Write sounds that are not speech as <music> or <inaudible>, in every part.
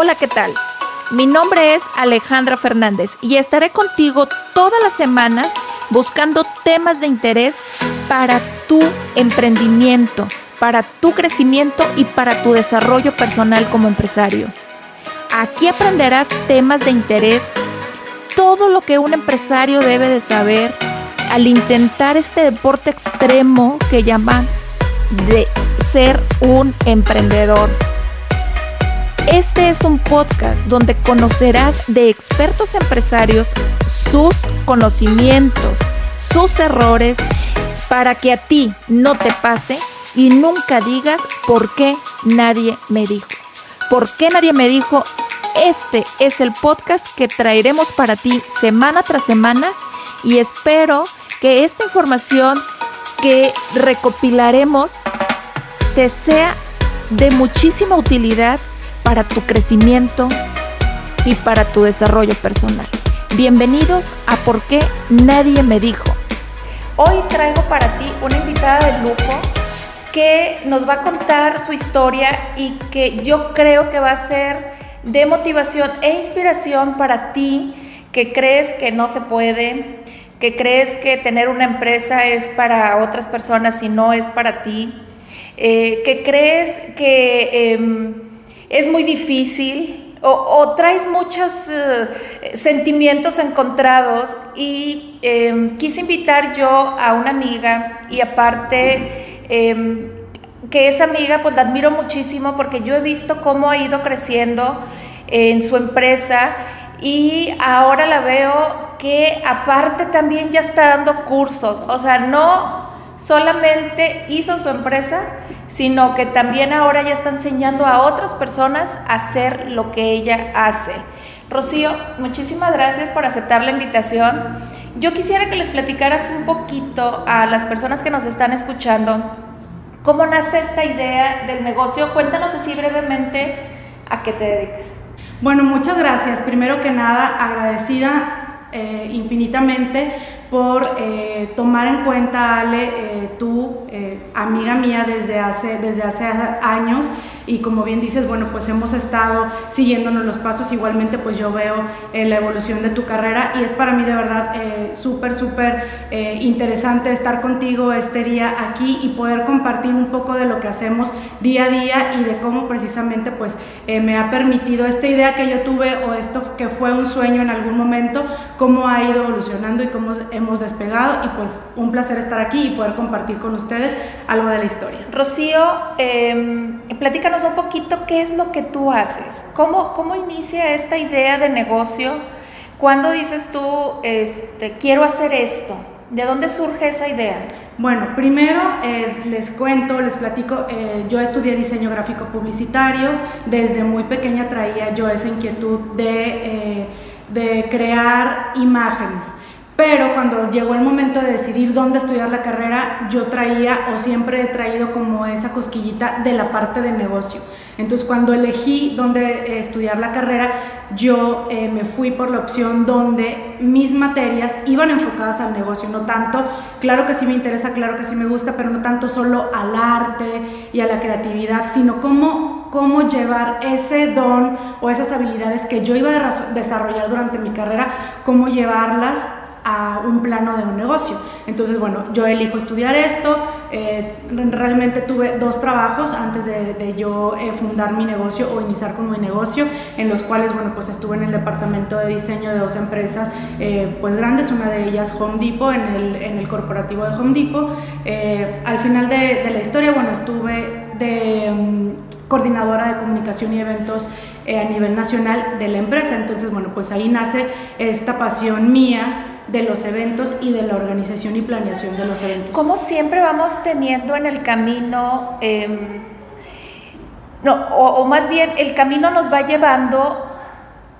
Hola, ¿qué tal? Mi nombre es Alejandra Fernández y estaré contigo todas las semanas buscando temas de interés para tu emprendimiento, para tu crecimiento y para tu desarrollo personal como empresario. Aquí aprenderás temas de interés, todo lo que un empresario debe de saber al intentar este deporte extremo que llaman de ser un emprendedor. Este es un podcast donde conocerás de expertos empresarios sus conocimientos, sus errores, para que a ti no te pase y nunca digas por qué nadie me dijo. ¿Por qué nadie me dijo? Este es el podcast que traeremos para ti semana tras semana y espero que esta información que recopilaremos te sea de muchísima utilidad para tu crecimiento y para tu desarrollo personal. Bienvenidos a Por qué nadie me dijo. Hoy traigo para ti una invitada de lujo que nos va a contar su historia y que yo creo que va a ser de motivación e inspiración para ti que crees que no se puede, que crees que tener una empresa es para otras personas y no es para ti, eh, que crees que em, es muy difícil o, traes muchos eh, sentimientos encontrados. Y em, quise invitar yo a una amiga y aparte em, que esa amiga pues la admiro muchísimo porque yo he visto cómo ha ido creciendo en su empresa y ahora la veo que aparte también ya está dando cursos, o sea, no solamente hizo su empresa, sino que también ahora ya está enseñando a otras personas a hacer lo que ella hace. Rocío, muchísimas gracias por aceptar la invitación. Yo quisiera que les platicaras un poquito a las personas que nos están escuchando cómo nace esta idea del negocio. Cuéntanos así brevemente a qué te dedicas. Bueno, muchas gracias. Primero que nada, agradecida eh, infinitamente por eh, tomar en cuenta, Ale, eh, tú, amiga mía desde hace, desde hace años, y como bien dices, bueno, pues hemos estado siguiéndonos los pasos, igualmente pues yo veo eh, la evolución de tu carrera y es para mí de verdad eh, súper, súper eh, interesante estar contigo este día aquí y poder compartir un poco de lo que hacemos día a día y de cómo precisamente pues me ha permitido esta idea que yo tuve o esto que fue un sueño en algún momento, cómo ha ido evolucionando y cómo hemos despegado y pues un placer estar aquí y poder compartir con ustedes algo de la historia. Rocío, eh, un poquito qué es lo que tú haces. ¿Cómo, cómo inicia esta idea de negocio? ¿Cuándo dices tú, este, quiero hacer esto? ¿De dónde surge esa idea? Bueno, primero eh, les cuento, les platico, eh, yo estudié diseño gráfico publicitario, desde muy pequeña traía yo esa inquietud de, eh, de crear imágenes. Pero cuando llegó el momento de decidir dónde estudiar la carrera, yo traía o siempre he traído como esa cosquillita de la parte de negocio. Entonces cuando elegí dónde eh, estudiar la carrera, yo eh, me fui por la opción donde mis materias iban enfocadas al negocio, no tanto, claro que sí me interesa, claro que sí me gusta, pero no tanto solo al arte y a la creatividad, sino cómo, cómo llevar ese don o esas habilidades que yo iba a desarrollar durante mi carrera, cómo llevarlas a un plano de un negocio. Entonces, bueno, yo elijo estudiar esto. Eh, realmente tuve dos trabajos antes de, yo eh, fundar mi negocio o iniciar con mi negocio, en los cuales, bueno, pues estuve en el departamento de diseño de dos empresas, eh, pues grandes, una de ellas Home Depot, en el, en el corporativo de Home Depot. al final de, de, la historia, bueno, estuve de um, coordinadora de comunicación y eventos a nivel nacional de la empresa. Entonces, bueno, pues ahí nace esta pasión mía de los eventos y de la organización y planeación de los eventos. Como siempre vamos teniendo en el camino, em, no, o, más bien el camino nos va llevando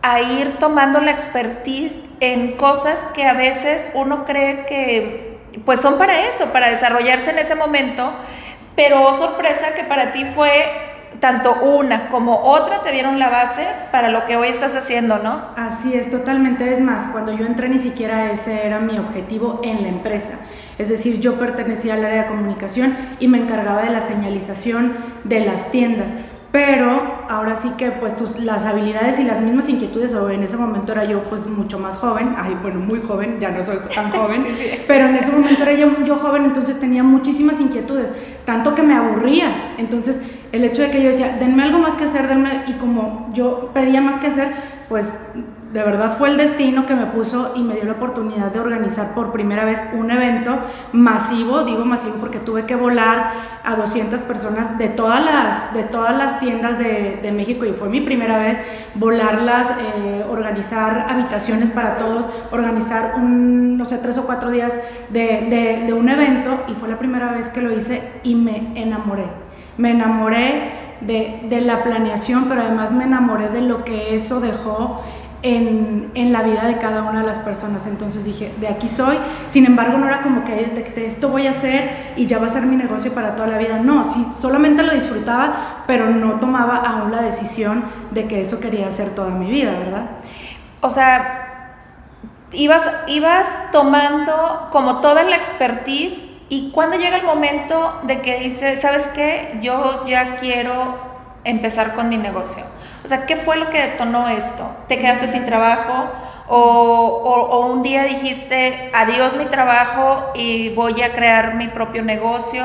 a ir tomando la expertise en cosas que a veces uno cree que pues son para eso, para desarrollarse en ese momento, pero oh, sorpresa que para ti fue tanto una como otra te dieron la base para lo que hoy estás haciendo, ¿no? Así es, totalmente. Es más, cuando yo entré ni siquiera ese era mi objetivo en la empresa. Es decir, yo pertenecía al área de comunicación y me encargaba de la señalización de las tiendas. pero ahora sí que pues tus, las habilidades y las mismas inquietudes, o en ese momento era yo pues mucho más joven, ay bueno, muy joven, ya no soy tan <laughs> joven, pero en ese momento era yo, yo joven, entonces tenía muchísimas inquietudes, tanto que me aburría, entonces el hecho de que yo decía, denme algo más que hacer, denme, y como yo pedía más que hacer, pues de verdad fue el destino que me puso y me dio la oportunidad de organizar por primera vez un evento masivo, digo masivo porque tuve que volar a 200 personas de todas las, de todas las tiendas de, México y fue mi primera vez volarlas, eh, organizar habitaciones para todos, organizar un, no sé, tres o cuatro días de un evento y fue la primera vez que lo hice y me enamoré. Me enamoré de, de, la planeación, pero además me enamoré de lo que eso dejó en, en, la vida de cada una de las personas. Entonces dije, de aquí soy. Sin embargo, no era como que esto voy a hacer y ya va a ser mi negocio para toda la vida. No, sí, solamente lo disfrutaba, pero no tomaba aún la decisión de que eso quería hacer toda mi vida, ¿verdad? O sea, ibas, ibas tomando como toda la expertise y cuando llega el momento de que dices, ¿sabes qué? Yo ya quiero empezar con mi negocio o sea, ¿qué fue lo que detonó esto? ¿Te quedaste sin trabajo? O, o, un día dijiste, adiós mi trabajo y voy a crear mi propio negocio?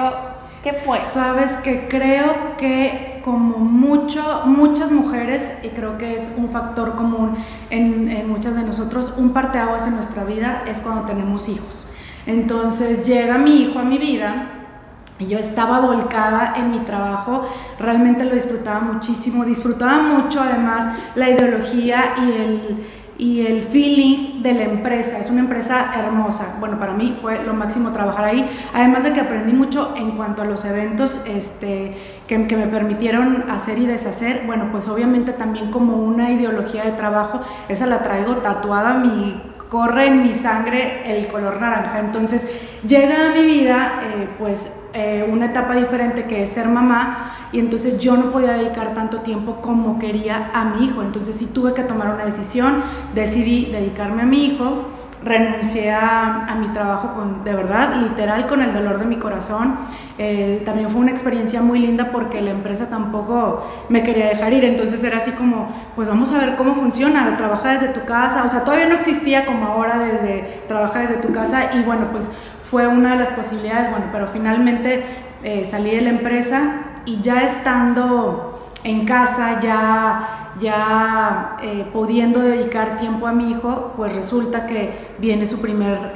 ¿Qué fue? Sabes que creo que como mucho, muchas mujeres, y creo que es un factor común en, en muchas de nosotros, un parteaguas en nuestra vida es cuando tenemos hijos. Entonces llega mi hijo a mi vida y yo estaba volcada en mi trabajo, realmente lo disfrutaba muchísimo, disfrutaba mucho además la ideología y el, y el feeling de la empresa. Es una empresa hermosa. Bueno, para mí fue lo máximo trabajar ahí. Además de que aprendí mucho en cuanto a los eventos este, que, que, me permitieron hacer y deshacer. Bueno, pues obviamente también como una ideología de trabajo, esa la traigo tatuada, mi, corre en mi sangre el color naranja. Entonces llega a mi vida, eh, pues eh, una etapa diferente que es ser mamá y entonces yo no podía dedicar tanto tiempo como quería a mi hijo. Entonces sí tuve que tomar una decisión, decidí dedicarme a mi hijo, renuncié a, a mi trabajo con, de verdad, literal, con el dolor de mi corazón. Eh, también fue una experiencia muy linda porque la empresa tampoco me quería dejar ir, entonces era así como, pues vamos a ver cómo funciona, trabaja desde tu casa, o sea, todavía no existía como ahora desde trabaja desde tu casa. Y bueno, pues fue una de las posibilidades, bueno, pero finalmente eh, salí de la empresa y ya estando en casa, ya, ya eh, pudiendo dedicar tiempo a mi hijo, pues resulta que viene su primer,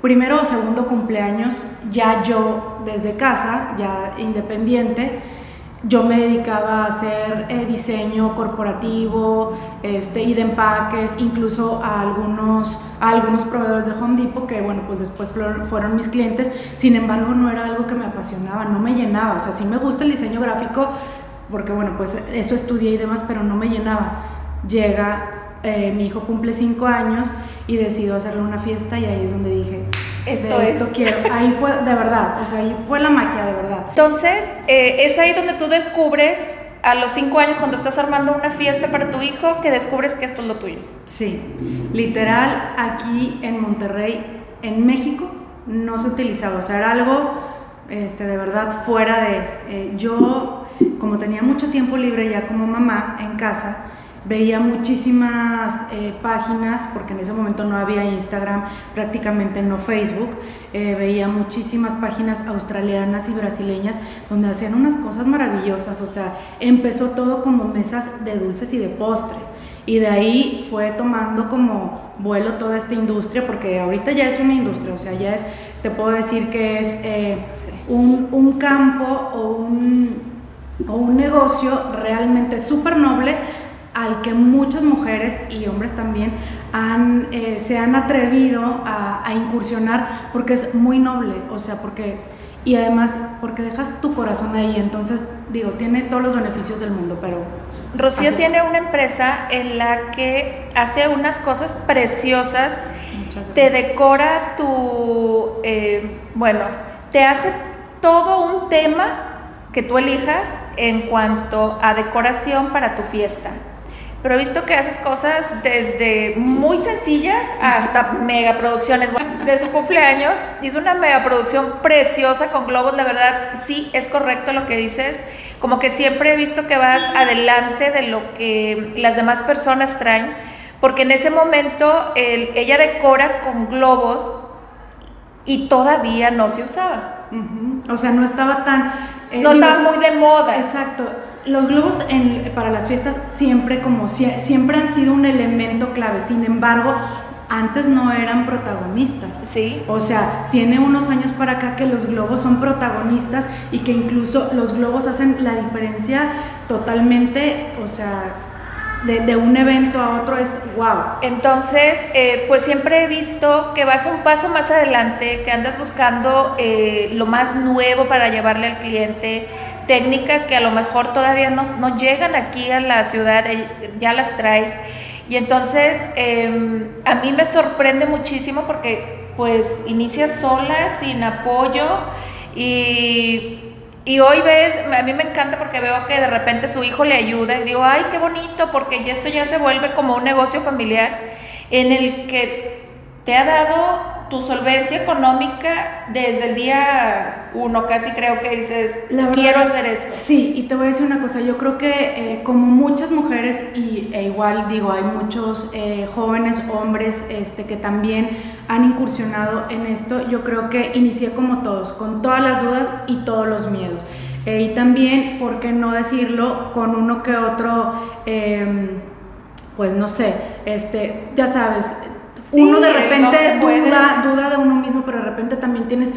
primero o segundo cumpleaños, ya yo desde casa, ya independiente, yo me dedicaba a hacer eh, diseño corporativo este, y de empaques, incluso a algunos, a algunos proveedores de Home Depot que, bueno, pues después fueron, fueron, mis clientes. Sin embargo, no era algo que me apasionaba, no me llenaba. O sea, sí me gusta el diseño gráfico porque, bueno, pues eso estudié y demás, pero no me llenaba. Llega, eh, mi hijo cumple cinco años y decido hacerle una fiesta y ahí es donde dije, esto, esto quiero. Ahí fue, de verdad, o sea, ahí fue la magia, de verdad. Entonces, eh, es ahí donde tú descubres, a los cinco años, cuando estás armando una fiesta para tu hijo, que descubres que esto es lo tuyo. Sí, literal, aquí en Monterrey, en México, no se utilizaba, o sea, era algo este, de verdad fuera de... Eh, yo, como tenía mucho tiempo libre ya como mamá en casa, veía muchísimas eh, páginas, porque en ese momento no había Instagram, prácticamente no Facebook, eh, veía muchísimas páginas australianas y brasileñas donde hacían unas cosas maravillosas, o sea, empezó todo como mesas de dulces y de postres. Y de ahí fue tomando como vuelo toda esta industria, porque ahorita ya es una industria, o sea, ya es, te puedo decir que es eh, un, un campo o un, o un negocio realmente súper noble al que muchas mujeres y hombres también han, eh, se han atrevido a, a, incursionar porque es muy noble, o sea, porque, y además porque dejas tu corazón ahí, entonces digo, tiene todos los beneficios del mundo, pero... Rocío así. tiene una empresa en la que hace unas cosas preciosas, te decora tu, eh, bueno, te hace todo un tema que tú elijas en cuanto a decoración para tu fiesta pero he visto que haces cosas desde muy sencillas hasta megaproducciones. de su cumpleaños hizo una megaproducción preciosa con globos, la verdad, sí, es correcto lo que dices, como que siempre he visto que vas adelante de lo que las demás personas traen, porque en ese momento ella decora con globos y todavía no se usaba. O sea, no estaba tan... Eh, no estaba muy de moda. Exacto los globos para las fiestas siempre como siempre han sido un elemento clave. Sin embargo, antes no eran protagonistas. Sí. O sea, tiene unos años para acá que los globos son protagonistas y que incluso los globos hacen la diferencia totalmente, o sea, de, un evento a otro es wow. Entonces, eh, pues siempre he visto que vas un paso más adelante, que andas buscando eh, lo más nuevo para llevarle al cliente, técnicas que a lo mejor todavía no, llegan aquí a la ciudad, eh, ya las traes. Y entonces em, a mí me sorprende muchísimo porque pues inicias sola, sin apoyo y y hoy ves, a mí me encanta porque veo que de repente su hijo le ayuda y digo, ay, qué bonito, porque esto ya se vuelve como un negocio familiar en el que te ha dado tu solvencia económica desde el día uno, casi creo que dices, quiero hacer eso. Sí, y te voy a decir una cosa, yo creo que eh, como muchas mujeres, y e igual digo, hay muchos eh, jóvenes hombres este, que también han incursionado en esto, yo creo que inicié como todos, con todas las dudas y todos los miedos. Eh, y también, ¿por qué no decirlo? Con uno que otro, em, pues no sé, este, ya sabes, uno de repente duda, duda de uno mismo, pero de repente también tienes,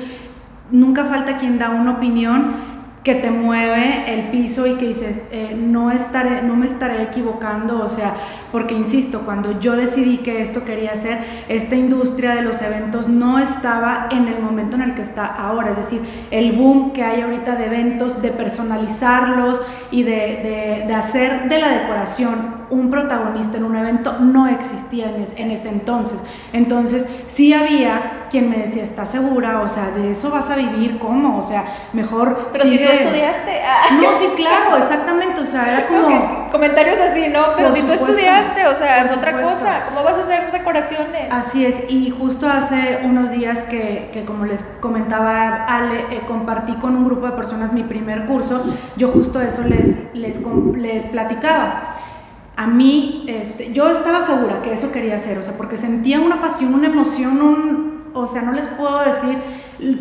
nunca falta quien da una opinión que te mueve el piso y que dices, eh, no, estaré, no me estaré equivocando, o sea, porque insisto, cuando yo decidí que esto quería hacer, esta industria de los eventos no estaba en el momento en el que está ahora, es decir, el boom que hay ahorita de eventos, de personalizarlos y de, de, hacer de la decoración un protagonista en un evento, no existía en, en ese entonces. Entonces, sí había quien me decía, ¿estás segura? O sea, ¿de eso vas a vivir? ¿Cómo? O sea, mejor... Pero si tú estudiaste... Ah. <laughs> No, sí, claro, exactamente, o sea, era como... Comentarios así, ¿no? Pero si tú estudiaste, o sea, es otra cosa, ¿cómo vas a hacer decoraciones? Así es, y justo hace unos días que, que como les comentaba Ale, eh, compartí con un grupo de personas mi primer curso, yo justo eso les, les, les platicaba a mí, este, yo estaba segura que eso quería hacer, o sea, porque sentía una pasión, una emoción, un, o sea, no les puedo decir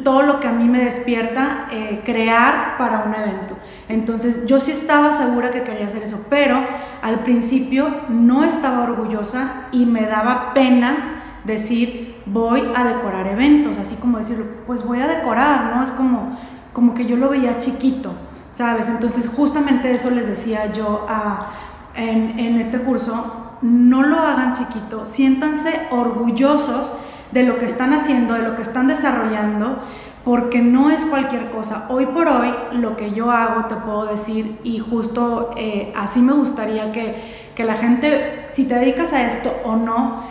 todo lo que a mí me despierta eh, crear para un evento. Entonces yo sí estaba segura que quería hacer eso, pero al principio no estaba orgullosa y me daba pena decir voy a decorar eventos, así como decir pues voy a decorar, ¿no? Es como, como que yo lo veía chiquito, ¿sabes? Entonces justamente eso les decía yo en, este curso, no lo hagan chiquito, siéntanse orgullosos de lo que están haciendo, de lo que están desarrollando, porque no es cualquier cosa. Hoy por hoy lo que yo hago, te puedo decir, y justo eh, así me gustaría que, que la gente, si te dedicas a esto o no,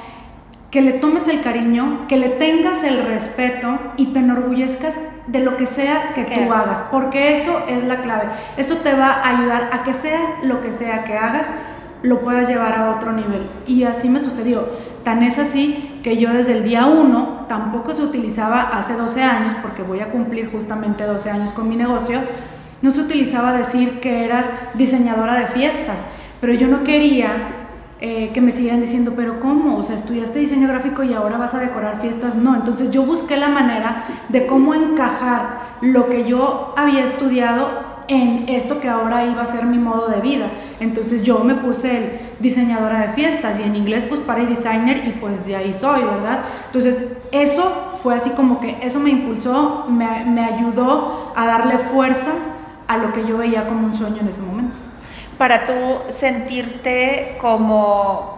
que le tomes el cariño, que le tengas el respeto y te enorgullezcas de lo que sea que tú hagas, porque eso es la clave. Eso te va a ayudar a que sea lo que sea que hagas, lo puedas llevar a otro nivel. Y así me sucedió. Tan es así que yo desde el día 1 tampoco se utilizaba hace 12 años, porque voy a cumplir justamente 12 años con mi negocio, no se utilizaba decir que eras diseñadora de fiestas, pero yo no quería eh, que me siguieran diciendo, pero ¿cómo? O sea, estudiaste diseño gráfico y ahora vas a decorar fiestas. No, entonces yo busqué la manera de cómo encajar lo que yo había estudiado en esto que ahora iba a ser mi modo de vida. Entonces yo me puse el diseñadora de fiestas y en inglés pues party designer y pues de ahí soy, ¿verdad? Entonces eso fue así como que eso me impulsó, me, me ayudó a darle fuerza a lo que yo veía como un sueño en ese momento. Para tú sentirte como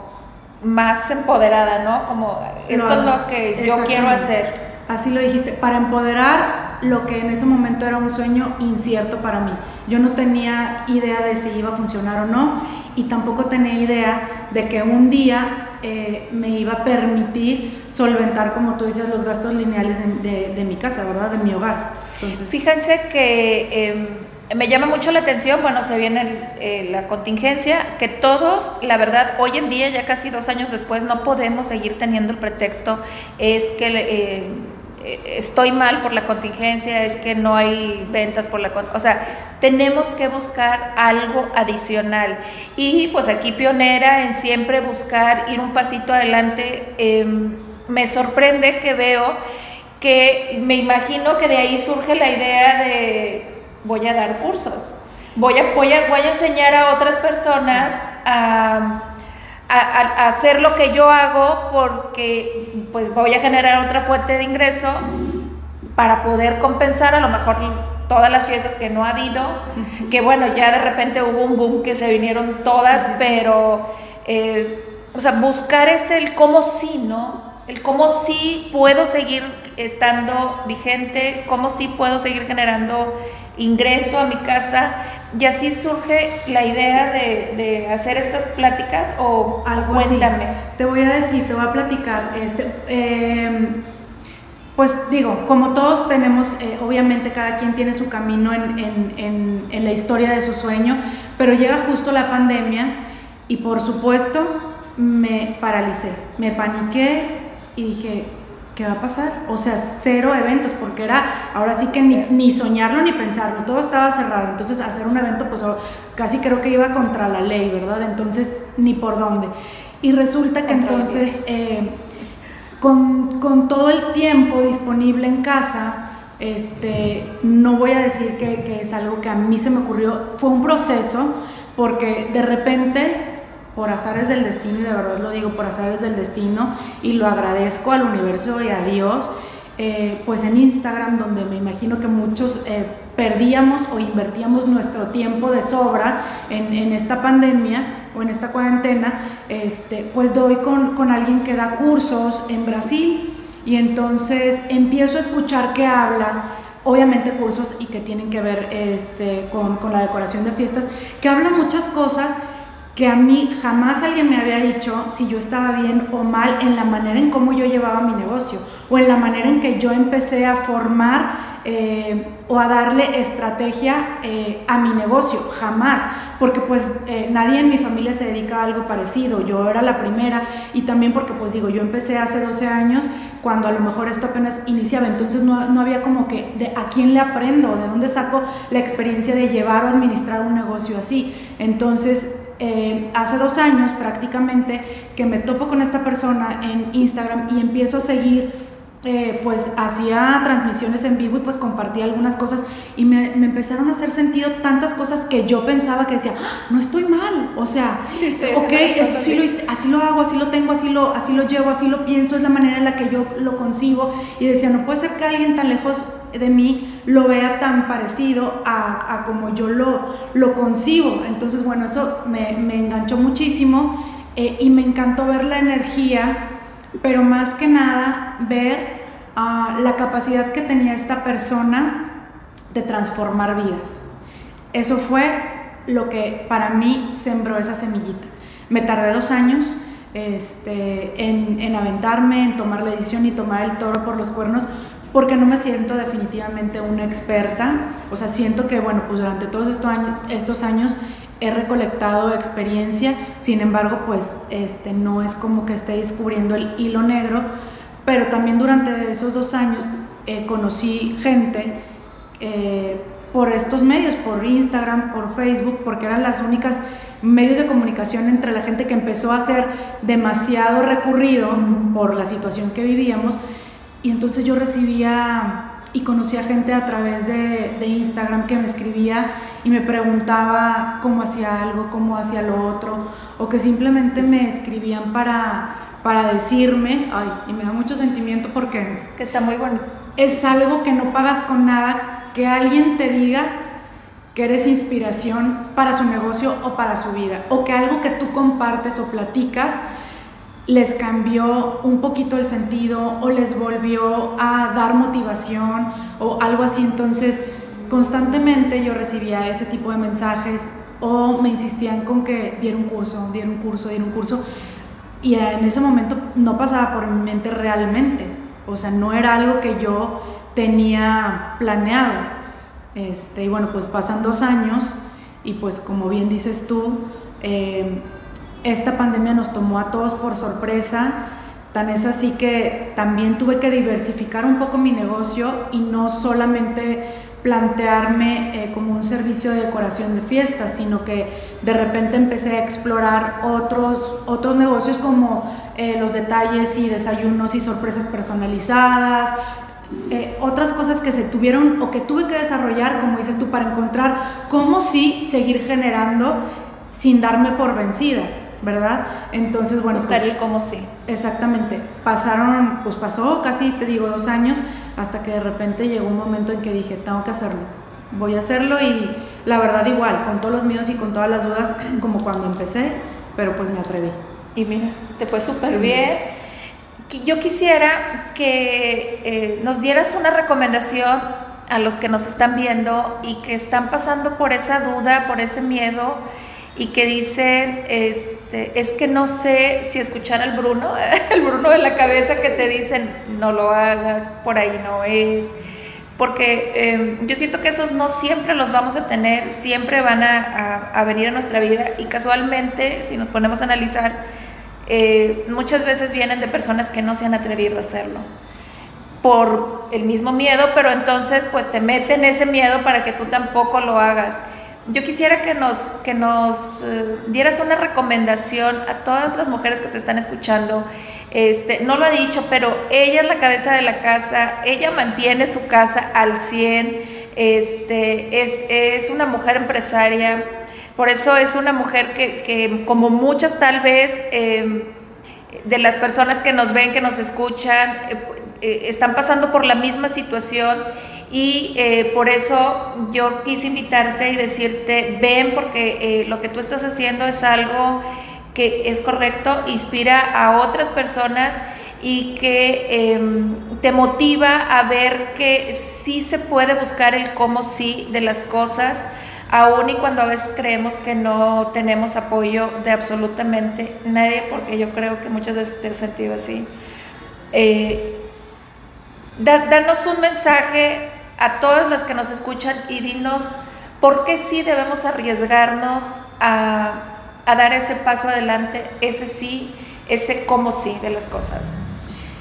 más empoderada, ¿no? Como esto es lo que yo quiero hacer. Así lo dijiste, para empoderar lo que en ese momento era un sueño incierto para mí. Yo no tenía idea de si iba a funcionar o no y tampoco tenía idea de que un día eh, me iba a permitir solventar, como tú dices, los gastos lineales de, mi casa, ¿verdad? De mi hogar. Entonces... Fíjense que em, me llama mucho la atención, bueno, se viene eh, la contingencia, que todos, la verdad, hoy en día, ya casi dos años después, no podemos seguir teniendo el pretexto, es que eh, estoy mal por la contingencia, es que no hay ventas por la o sea, tenemos que buscar algo adicional. Y pues aquí pionera en siempre buscar ir un pasito adelante, em, me sorprende que veo que me imagino que de ahí surge la idea de voy a dar cursos, voy a, voy a, voy a enseñar a otras personas a a, hacer lo que yo hago porque pues voy a generar otra fuente de ingreso para poder compensar a lo mejor todas las fiestas que no ha habido, que bueno, ya de repente hubo un boom que se vinieron todas, pero, eh, o sea, buscar es el cómo sí, ¿no? El cómo sí puedo seguir estando vigente, cómo sí puedo seguir generando ingreso a mi casa y así surge la idea de, hacer estas pláticas o Algo cuéntame. Te voy a decir, te voy a platicar. Este, em, pues digo, como todos tenemos, eh, obviamente cada quien tiene su camino en, en la historia de su sueño, pero llega justo la pandemia y por supuesto me paralicé, me paniqué y dije, ¿qué va a pasar? O sea, cero eventos, porque era, ahora sí que ni, soñarlo ni pensarlo, todo estaba cerrado. Entonces, hacer un evento, pues casi creo que iba contra la ley, ¿verdad? Entonces, ni por dónde. Y resulta que entonces, eh, con, todo el tiempo disponible en casa, este, no voy a decir que, que es algo que a mí se me ocurrió, fue un proceso, porque de repente por azares del destino, y de verdad lo digo por azares del destino, y lo agradezco al universo y a Dios, eh, pues en Instagram, donde me imagino que muchos eh, perdíamos o invertíamos nuestro tiempo de sobra en, esta pandemia o en esta cuarentena, este, pues doy con, con alguien que da cursos en Brasil y entonces empiezo a escuchar que habla obviamente cursos y que tienen que ver este, con, con, la decoración de fiestas, que habla muchas cosas que a mí jamás alguien me había dicho si yo estaba bien o mal en la manera en cómo yo llevaba mi negocio o en la manera en que yo empecé a formar eh, o a darle estrategia eh, a mi negocio, jamás, porque pues eh, nadie en mi familia se dedica a algo parecido, yo era la primera y también porque pues digo, yo empecé hace 12 años cuando a lo mejor esto apenas iniciaba, entonces no, no había como que de a quién le aprendo, de dónde saco la experiencia de llevar o administrar un negocio así, entonces eh, hace dos años prácticamente que me topo con esta persona en Instagram y empiezo a seguir eh, pues hacía transmisiones en vivo y pues compartía algunas cosas y me, empezaron a hacer sentido tantas cosas que yo pensaba que decía, ah, no estoy mal, o sea, ok, así lo hago, así lo tengo, así lo, así lo llevo, así lo pienso, es la manera en la que yo lo concibo y decía, no puede ser que alguien tan lejos de mí lo vea tan parecido a, como yo lo, lo concibo. Entonces, bueno, eso me, enganchó muchísimo eh, y me encantó ver la energía pero más que nada ver ah, la capacidad que tenía esta persona de transformar vidas. Eso fue lo que para mí sembró esa semillita. Me tardé dos años este, en, en, aventarme, en tomar la decisión y tomar el toro por los cuernos, porque no me siento definitivamente una experta. O sea, siento que, bueno, pues durante todos estos años he recolectado experiencia, sin embargo, pues este, no es como que esté descubriendo el hilo negro, pero también durante esos dos años eh, conocí gente eh, por estos medios, por Instagram, por Facebook, porque eran las únicas medios de comunicación entre la gente que empezó a ser demasiado recurrido por la situación que vivíamos, y entonces yo recibía y conocía gente a través de, de, Instagram que me escribía y me preguntaba cómo hacía algo, cómo hacía lo otro, o que simplemente me escribían para, para decirme, ay, y me da mucho sentimiento porque... Que está muy bonito. Es algo que no pagas con nada, que alguien te diga que eres inspiración para su negocio o para su vida, o que algo que tú compartes o platicas les cambió un poquito el sentido o les volvió a dar motivación o algo así. Entonces, constantemente yo recibía ese tipo de mensajes o me insistían con que diera un curso, diera un curso, diera un curso. Y en ese momento no pasaba por mi mente realmente. O sea, no era algo que yo tenía planeado. Este, y bueno, pues pasan dos años y pues como bien dices tú, eh, esta pandemia nos tomó a todos por sorpresa. Tan es así que también tuve que diversificar un poco mi negocio y no solamente plantearme eh, como un servicio de decoración de fiestas, sino que de repente empecé a explorar otros, otros negocios como eh, los detalles y desayunos y sorpresas personalizadas, eh, otras cosas que se tuvieron o que tuve que desarrollar, como dices tú, para encontrar cómo sí seguir generando sin darme por vencida. ¿Verdad? Entonces, bueno. Buscar pues, cómo sí. Exactamente. Pasaron, pues pasó casi, te digo, dos años, hasta que de repente llegó un momento en que dije, tengo que hacerlo. Voy a hacerlo y la verdad igual, con todos los miedos y con todas las dudas, <clears throat> como cuando empecé, pero pues me atreví. Y mira, te fue súper bien. Yo quisiera que eh, nos dieras una recomendación a los que nos están viendo y que están pasando por esa duda, por ese miedo y que dicen, este, es que no sé si escuchar al Bruno, <laughs> el Bruno de la cabeza que te dicen, no lo hagas, por ahí no es, porque em, yo siento que esos no siempre los vamos a tener, siempre van a, a, venir a nuestra vida y casualmente, si nos ponemos a analizar, eh, muchas veces vienen de personas que no se han atrevido a hacerlo por el mismo miedo, pero entonces pues te meten ese miedo para que tú tampoco lo hagas yo quisiera que nos, que nos eh, dieras una recomendación a todas las mujeres que te están escuchando. Este, no lo ha dicho, pero ella es la cabeza de la casa, ella mantiene su casa al 100, este, es, es una mujer empresaria, por eso es una mujer que, que como muchas tal vez em, de las personas que nos ven, que nos escuchan, eh, eh, están pasando por la misma situación y eh, por eso yo quise invitarte y decirte, ven porque eh, lo que tú estás haciendo es algo que es correcto, inspira a otras personas y que em, te motiva a ver que sí se puede buscar el cómo sí de las cosas, aun y cuando a veces creemos que no tenemos apoyo de absolutamente nadie, porque yo creo que muchas veces te he sentido así. Eh, danos un mensaje a todas las que nos escuchan y dinos por qué sí debemos arriesgarnos a, dar ese paso adelante, ese sí, ese cómo sí de las cosas.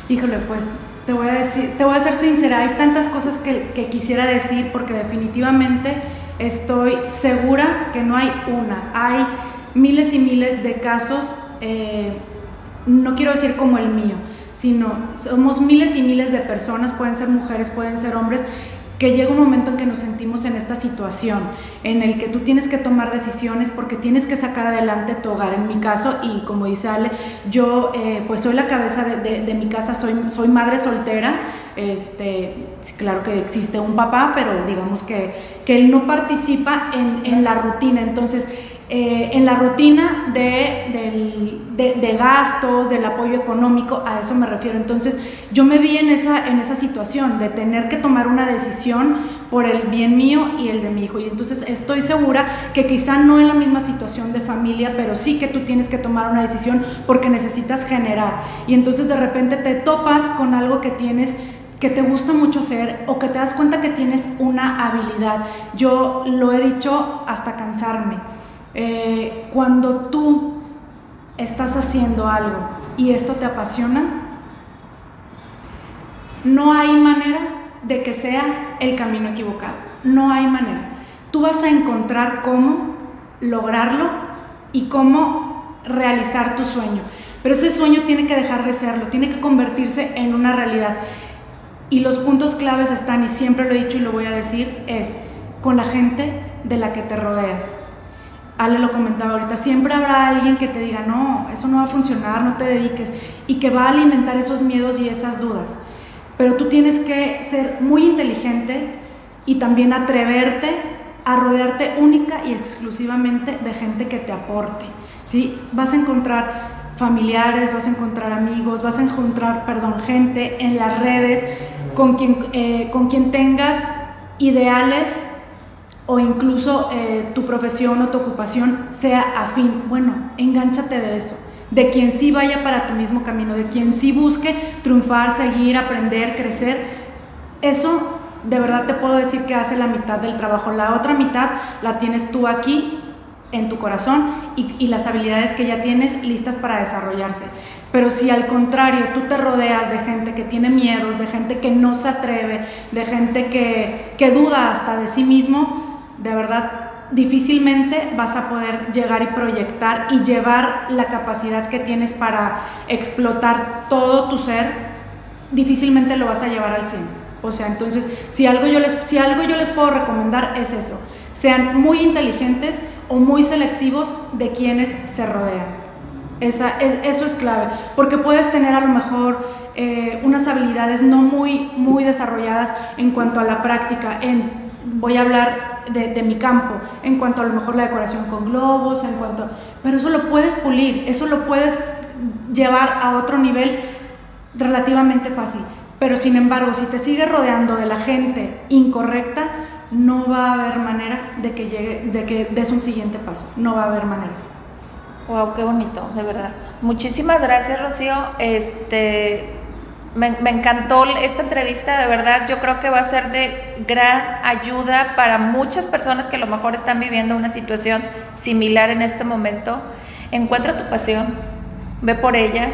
Híjole, pues te voy a decir, te voy a ser sincera, hay tantas cosas que, quisiera decir porque definitivamente estoy segura que no hay una, hay miles y miles de casos, eh, no quiero decir como el mío, sino somos miles y miles de personas, pueden ser mujeres, pueden ser hombres, que llega un momento en que nos sentimos en esta situación, en el que tú tienes que tomar decisiones porque tienes que sacar adelante tu hogar. En mi caso, y como dice Ale, yo eh, pues soy la cabeza de, mi casa, soy, soy madre soltera, este, claro que existe un papá, pero digamos que, que él no participa en, en la rutina, entonces eh, en la rutina de, de, gastos, del apoyo económico, a eso me refiero. Entonces yo me vi en esa, en esa situación de tener que tomar una decisión por el bien mío y el de mi hijo. Y entonces estoy segura que quizá no en la misma situación de familia, pero sí que tú tienes que tomar una decisión porque necesitas generar. Y entonces de repente te topas con algo que tienes que te gusta mucho hacer o que te das cuenta que tienes una habilidad. Yo lo he dicho hasta cansarme eh, cuando tú estás haciendo algo y esto te apasiona, no hay manera de que sea el camino equivocado. No hay manera. Tú vas a encontrar cómo lograrlo y cómo realizar tu sueño. Pero ese sueño tiene que dejar de serlo, tiene que convertirse en una realidad. Y los puntos claves están, y siempre lo he dicho y lo voy a decir, es con la gente de la que te rodeas. Ale lo comentaba ahorita, siempre habrá alguien que te diga, no, eso no va a funcionar, no te dediques, y que va a alimentar esos miedos y esas dudas. Pero tú tienes que ser muy inteligente y también atreverte a rodearte única y exclusivamente de gente que te aporte. ¿sí? Vas a encontrar familiares, vas a encontrar amigos, vas a encontrar, perdón, gente en las redes con quien, eh, con quien tengas ideales o incluso eh, tu profesión o tu ocupación sea afín. Bueno, engánchate de eso, de quien sí vaya para tu mismo camino, de quien sí busque triunfar, seguir, aprender, crecer. Eso de verdad te puedo decir que hace la mitad del trabajo. La otra mitad la tienes tú aquí en tu corazón y, y las habilidades que ya tienes listas para desarrollarse. Pero si al contrario tú te rodeas de gente que tiene miedos, de gente que no se atreve, de gente que, que duda hasta de sí mismo, de verdad difícilmente vas a poder llegar y proyectar y llevar la capacidad que tienes para explotar todo tu ser, difícilmente lo vas a llevar al 100. O sea, entonces, si algo yo les, si algo yo les puedo recomendar es eso, sean muy inteligentes o muy selectivos de quienes se rodean. Esa, es, eso es clave, porque puedes tener a lo mejor eh, unas habilidades no muy, muy desarrolladas en cuanto a la práctica, en, voy a hablar de, mi campo, en cuanto a lo mejor la decoración con globos, en cuanto, pero eso lo puedes pulir, eso lo puedes llevar a otro nivel relativamente fácil. Pero sin embargo, si te sigues rodeando de la gente incorrecta, no va a haber manera de que llegue, de que des un siguiente paso. No va a haber manera. Wow, qué bonito, de verdad. Muchísimas gracias, Rocío. Este, me, me, encantó esta entrevista, de verdad. Yo creo que va a ser de gran ayuda para muchas personas que a lo mejor están viviendo una situación similar en este momento. Encuentra tu pasión, ve por ella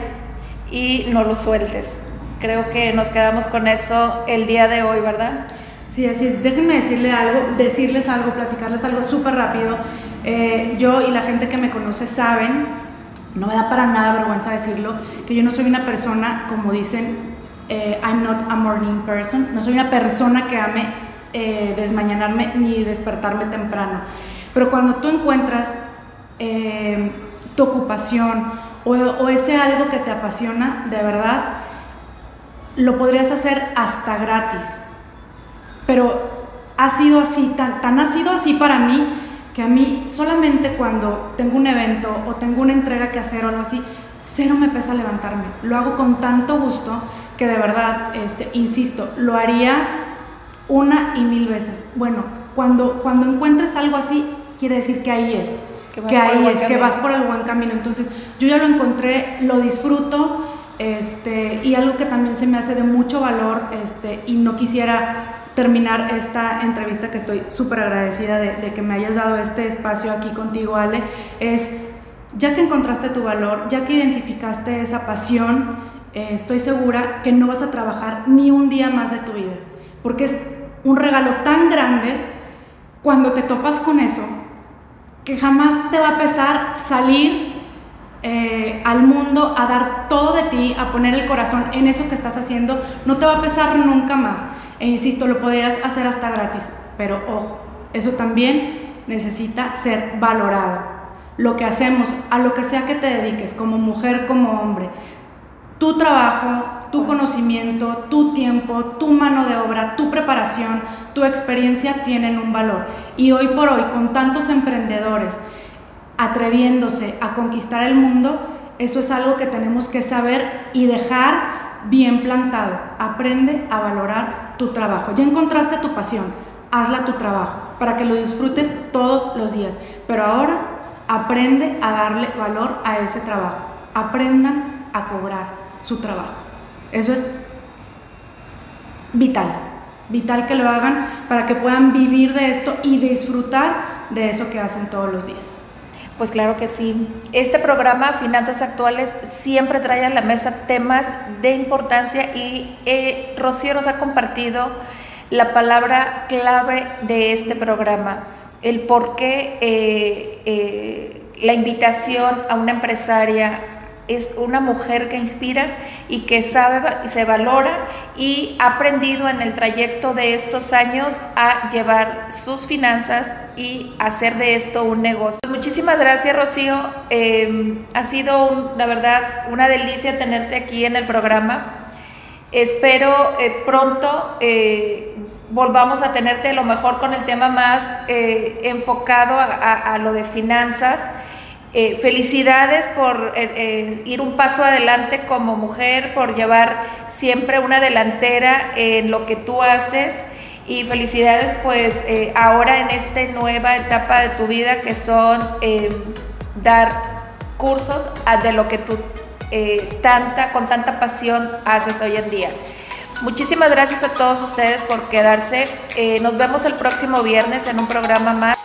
y no lo sueltes. Creo que nos quedamos con eso el día de hoy, ¿verdad? Sí, así. Déjenme decirle algo, decirles algo, platicarles algo súper rápido. Eh, yo y la gente que me conoce saben, no me da para nada vergüenza decirlo, que yo no soy una persona, como dicen, eh, I'm not a morning person, no soy una persona que ame eh, desmañanarme ni despertarme temprano. Pero cuando tú encuentras eh, tu ocupación o, o ese algo que te apasiona, de verdad, lo podrías hacer hasta gratis. Pero ha sido así, tan, tan ha sido así para mí que a mí solamente cuando tengo un evento o tengo una entrega que hacer o algo así, cero me pesa levantarme. Lo hago con tanto gusto que de verdad, este, insisto, lo haría una y mil veces. Bueno, cuando, cuando encuentres algo así, quiere decir que ahí es. Que, que ahí es, que vas por el buen camino. Entonces, yo ya lo encontré, lo disfruto, este, y algo que también se me hace de mucho valor, este, y no quisiera terminar esta entrevista que estoy súper agradecida de, de, que me hayas dado este espacio aquí contigo, Ale, es, ya que encontraste tu valor, ya que identificaste esa pasión, eh, estoy segura que no vas a trabajar ni un día más de tu vida, porque es un regalo tan grande cuando te topas con eso, que jamás te va a pesar salir eh, al mundo a dar todo de ti, a poner el corazón en eso que estás haciendo, no te va a pesar nunca más. E insisto, lo podrías hacer hasta gratis, pero ojo, eso también necesita ser valorado. Lo que hacemos, a lo que sea que te dediques, como mujer, como hombre, tu trabajo, tu conocimiento, tu tiempo, tu mano de obra, tu preparación, tu experiencia tienen un valor. Y hoy por hoy, con tantos emprendedores atreviéndose a conquistar el mundo, eso es algo que tenemos que saber y dejar bien plantado. Aprende a valorar tu trabajo. Ya encontraste tu pasión, hazla tu trabajo para que lo disfrutes todos los días. Pero ahora aprende a darle valor a ese trabajo. Aprendan a cobrar su trabajo. Eso es vital. Vital que lo hagan para que puedan vivir de esto y disfrutar de eso que hacen todos los días. Pues claro que sí. Este programa, Finanzas Actuales, siempre trae a la mesa temas de importancia y eh, Rocío nos ha compartido la palabra clave de este programa, el por qué eh, eh, la invitación a una empresaria es una mujer que inspira y que sabe, se valora y ha aprendido en el trayecto de estos años a llevar sus finanzas y hacer de esto un negocio. Muchísimas gracias, Rocío. Eh, ha sido, la verdad, una delicia tenerte aquí en el programa. Espero eh, pronto eh, volvamos a tenerte lo mejor con el tema más eh, enfocado a, a, a lo de finanzas. Eh, felicidades por eh, eh, ir un paso adelante como mujer, por llevar siempre una delantera en lo que tú haces y felicidades pues ahora en esta nueva etapa de tu vida que son dar cursos de lo que tú tanta, con tanta pasión haces hoy en día. Muchísimas gracias a todos ustedes por quedarse. Nos vemos el próximo viernes en un programa más